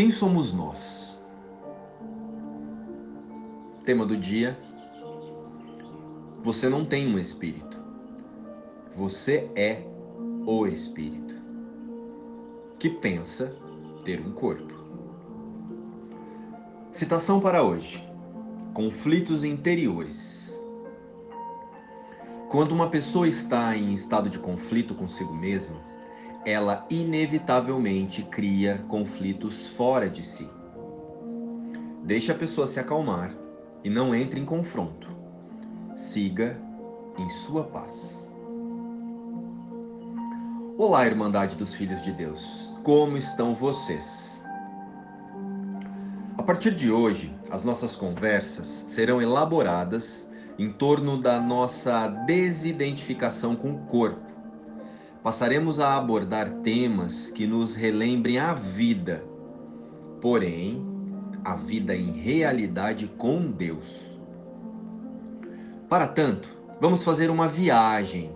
Quem somos nós? Tema do dia: Você não tem um espírito. Você é o espírito que pensa ter um corpo. Citação para hoje: Conflitos interiores. Quando uma pessoa está em estado de conflito consigo mesma, ela inevitavelmente cria conflitos fora de si. Deixe a pessoa se acalmar e não entre em confronto. Siga em sua paz. Olá, Irmandade dos Filhos de Deus. Como estão vocês? A partir de hoje, as nossas conversas serão elaboradas em torno da nossa desidentificação com o corpo passaremos a abordar temas que nos relembrem a vida, porém, a vida em realidade com Deus. Para tanto, vamos fazer uma viagem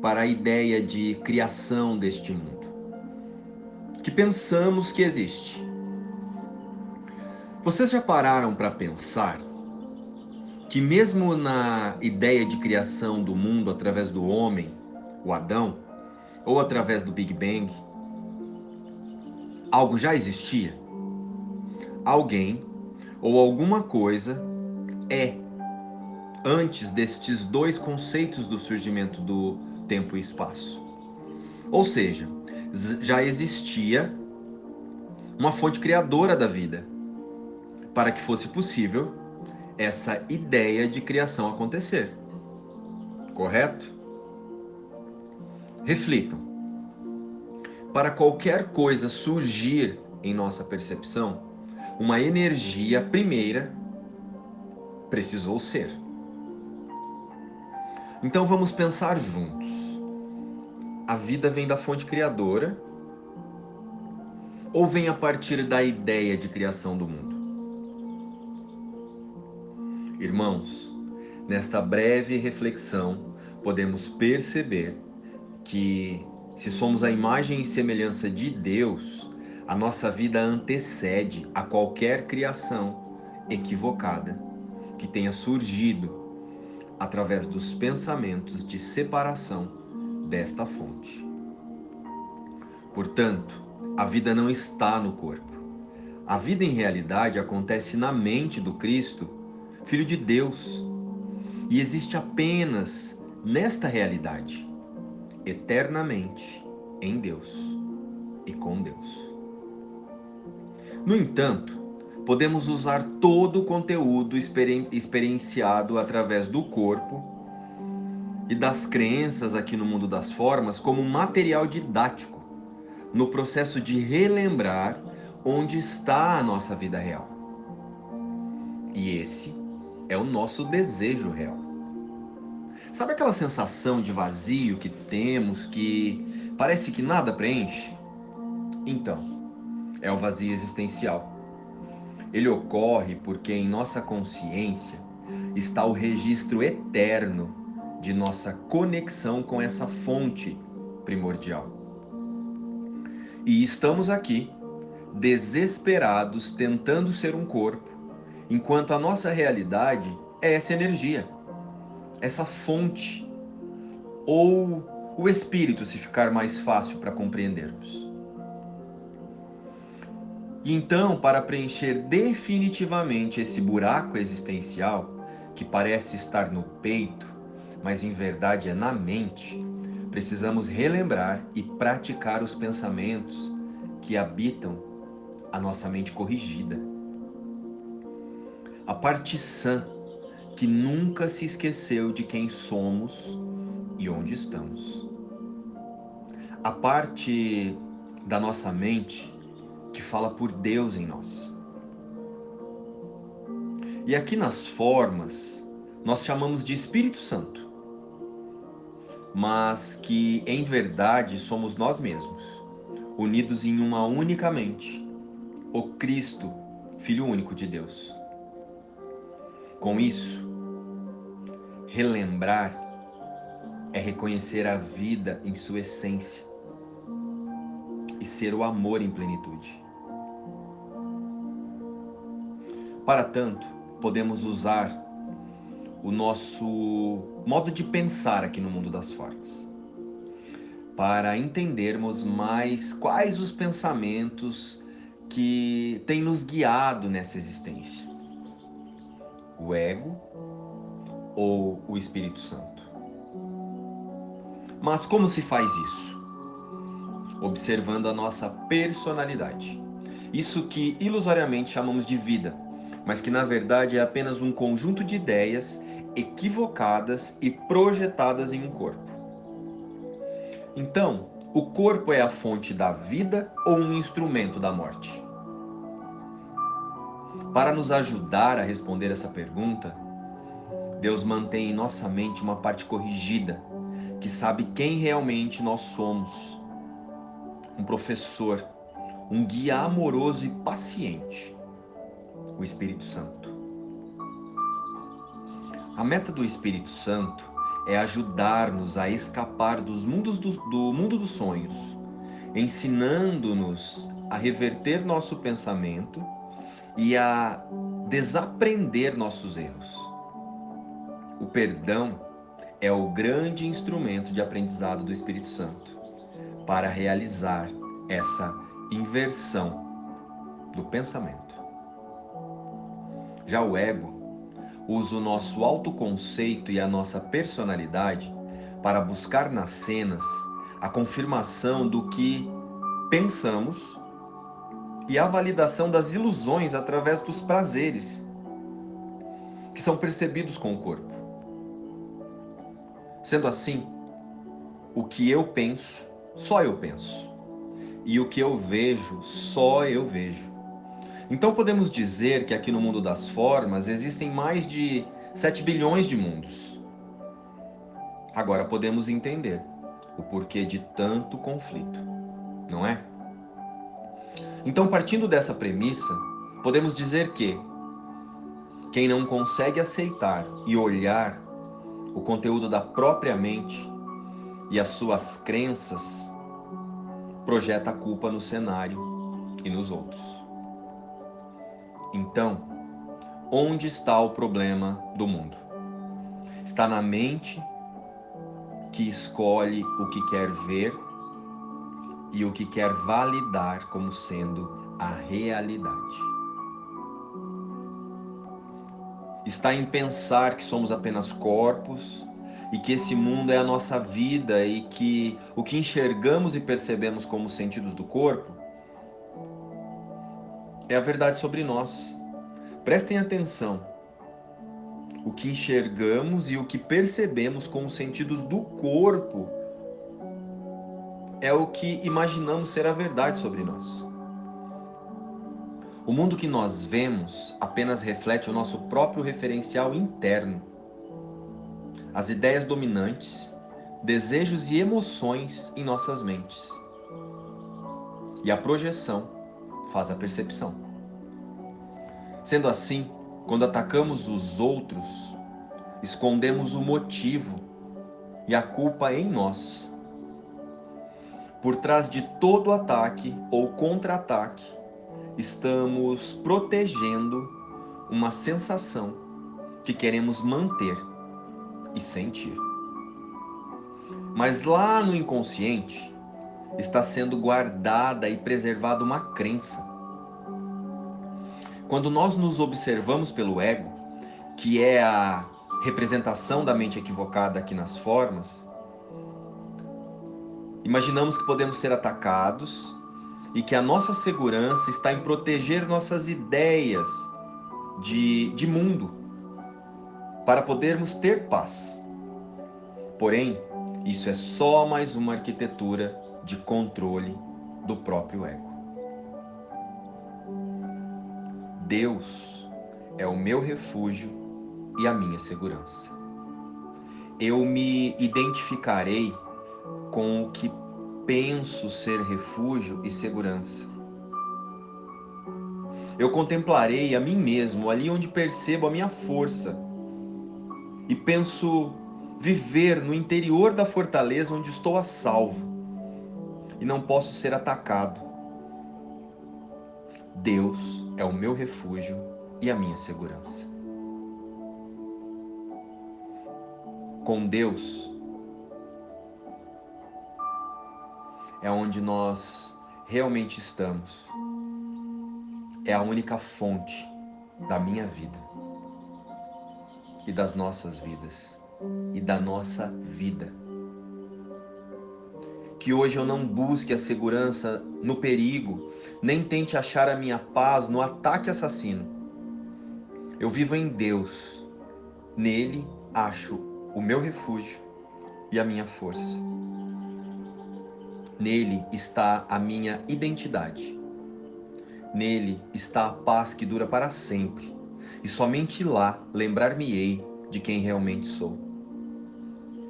para a ideia de criação deste mundo, que pensamos que existe. Vocês já pararam para pensar que, mesmo na ideia de criação do mundo através do homem, o Adão, ou através do Big Bang, algo já existia? Alguém ou alguma coisa é antes destes dois conceitos do surgimento do tempo e espaço. Ou seja, já existia uma fonte criadora da vida para que fosse possível essa ideia de criação acontecer. Correto? Reflitam. Para qualquer coisa surgir em nossa percepção, uma energia primeira precisou ser. Então vamos pensar juntos. A vida vem da fonte criadora ou vem a partir da ideia de criação do mundo? Irmãos, nesta breve reflexão, podemos perceber que se somos a imagem e semelhança de Deus, a nossa vida antecede a qualquer criação equivocada que tenha surgido através dos pensamentos de separação desta fonte. Portanto, a vida não está no corpo. A vida em realidade acontece na mente do Cristo, Filho de Deus, e existe apenas nesta realidade eternamente em Deus e com Deus. No entanto, podemos usar todo o conteúdo experienciado através do corpo e das crenças aqui no mundo das formas como material didático no processo de relembrar onde está a nossa vida real. E esse é o nosso desejo real. Sabe aquela sensação de vazio que temos que parece que nada preenche? Então, é o vazio existencial. Ele ocorre porque em nossa consciência está o registro eterno de nossa conexão com essa fonte primordial. E estamos aqui, desesperados, tentando ser um corpo, enquanto a nossa realidade é essa energia essa fonte ou o espírito, se ficar mais fácil para compreendermos. E então, para preencher definitivamente esse buraco existencial que parece estar no peito, mas em verdade é na mente, precisamos relembrar e praticar os pensamentos que habitam a nossa mente corrigida. A parte sã que nunca se esqueceu de quem somos e onde estamos. A parte da nossa mente que fala por Deus em nós. E aqui nas formas, nós chamamos de Espírito Santo, mas que em verdade somos nós mesmos, unidos em uma única mente, o Cristo, Filho único de Deus. Com isso, relembrar é reconhecer a vida em sua essência e ser o amor em plenitude. Para tanto, podemos usar o nosso modo de pensar aqui no mundo das formas, para entendermos mais quais os pensamentos que têm nos guiado nessa existência: o ego ou o Espírito Santo. Mas como se faz isso? Observando a nossa personalidade. Isso que ilusoriamente chamamos de vida, mas que na verdade é apenas um conjunto de ideias equivocadas e projetadas em um corpo. Então, o corpo é a fonte da vida ou um instrumento da morte? Para nos ajudar a responder essa pergunta, Deus mantém em nossa mente uma parte corrigida, que sabe quem realmente nós somos. Um professor, um guia amoroso e paciente, o Espírito Santo. A meta do Espírito Santo é ajudar-nos a escapar dos mundos do, do mundo dos sonhos, ensinando-nos a reverter nosso pensamento e a desaprender nossos erros. O perdão é o grande instrumento de aprendizado do Espírito Santo para realizar essa inversão do pensamento. Já o ego usa o nosso autoconceito e a nossa personalidade para buscar nas cenas a confirmação do que pensamos e a validação das ilusões através dos prazeres que são percebidos com o corpo. Sendo assim, o que eu penso, só eu penso. E o que eu vejo, só eu vejo. Então podemos dizer que aqui no mundo das formas existem mais de 7 bilhões de mundos. Agora podemos entender o porquê de tanto conflito, não é? Então, partindo dessa premissa, podemos dizer que quem não consegue aceitar e olhar o conteúdo da própria mente e as suas crenças projeta a culpa no cenário e nos outros. Então, onde está o problema do mundo? Está na mente que escolhe o que quer ver e o que quer validar como sendo a realidade. Está em pensar que somos apenas corpos e que esse mundo é a nossa vida e que o que enxergamos e percebemos como sentidos do corpo é a verdade sobre nós. Prestem atenção. O que enxergamos e o que percebemos com os sentidos do corpo é o que imaginamos ser a verdade sobre nós. O mundo que nós vemos apenas reflete o nosso próprio referencial interno. As ideias dominantes, desejos e emoções em nossas mentes. E a projeção faz a percepção. Sendo assim, quando atacamos os outros, escondemos o motivo e a culpa em nós. Por trás de todo ataque ou contra-ataque, estamos protegendo uma sensação que queremos manter e sentir. Mas lá no inconsciente, está sendo guardada e preservada uma crença. Quando nós nos observamos pelo ego, que é a representação da mente equivocada aqui nas formas, imaginamos que podemos ser atacados e que a nossa segurança está em proteger nossas ideias de, de mundo para podermos ter paz. Porém, isso é só mais uma arquitetura de controle do próprio ego. Deus é o meu refúgio e a minha segurança. Eu me identificarei com o que penso ser refúgio e segurança. Eu contemplarei a mim mesmo ali onde percebo a minha força e penso viver no interior da fortaleza onde estou a salvo e não posso ser atacado. Deus é o meu refúgio e a minha segurança. Com Deus é onde nós realmente estamos. É a única fonte da minha vida e das nossas vidas e da nossa vida. Que hoje eu não busque a segurança no perigo, nem tente achar a minha paz no ataque assassino. Eu vivo em Deus. Nele acho o meu refúgio e a minha força. Nele está a minha identidade. Nele está a paz que dura para sempre, e somente lá lembrar-me-ei de quem realmente sou.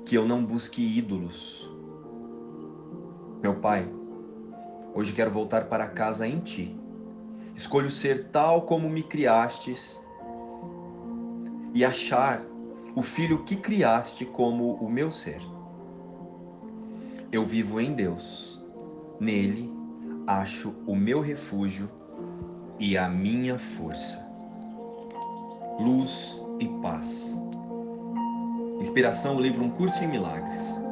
Que eu não busque ídolos. Meu Pai, hoje quero voltar para casa em Ti. Escolho ser tal como me criastes e achar o filho que criaste como o meu ser. Eu vivo em Deus. Nele acho o meu refúgio e a minha força. Luz e paz. Inspiração, o livro Um Curso em Milagres.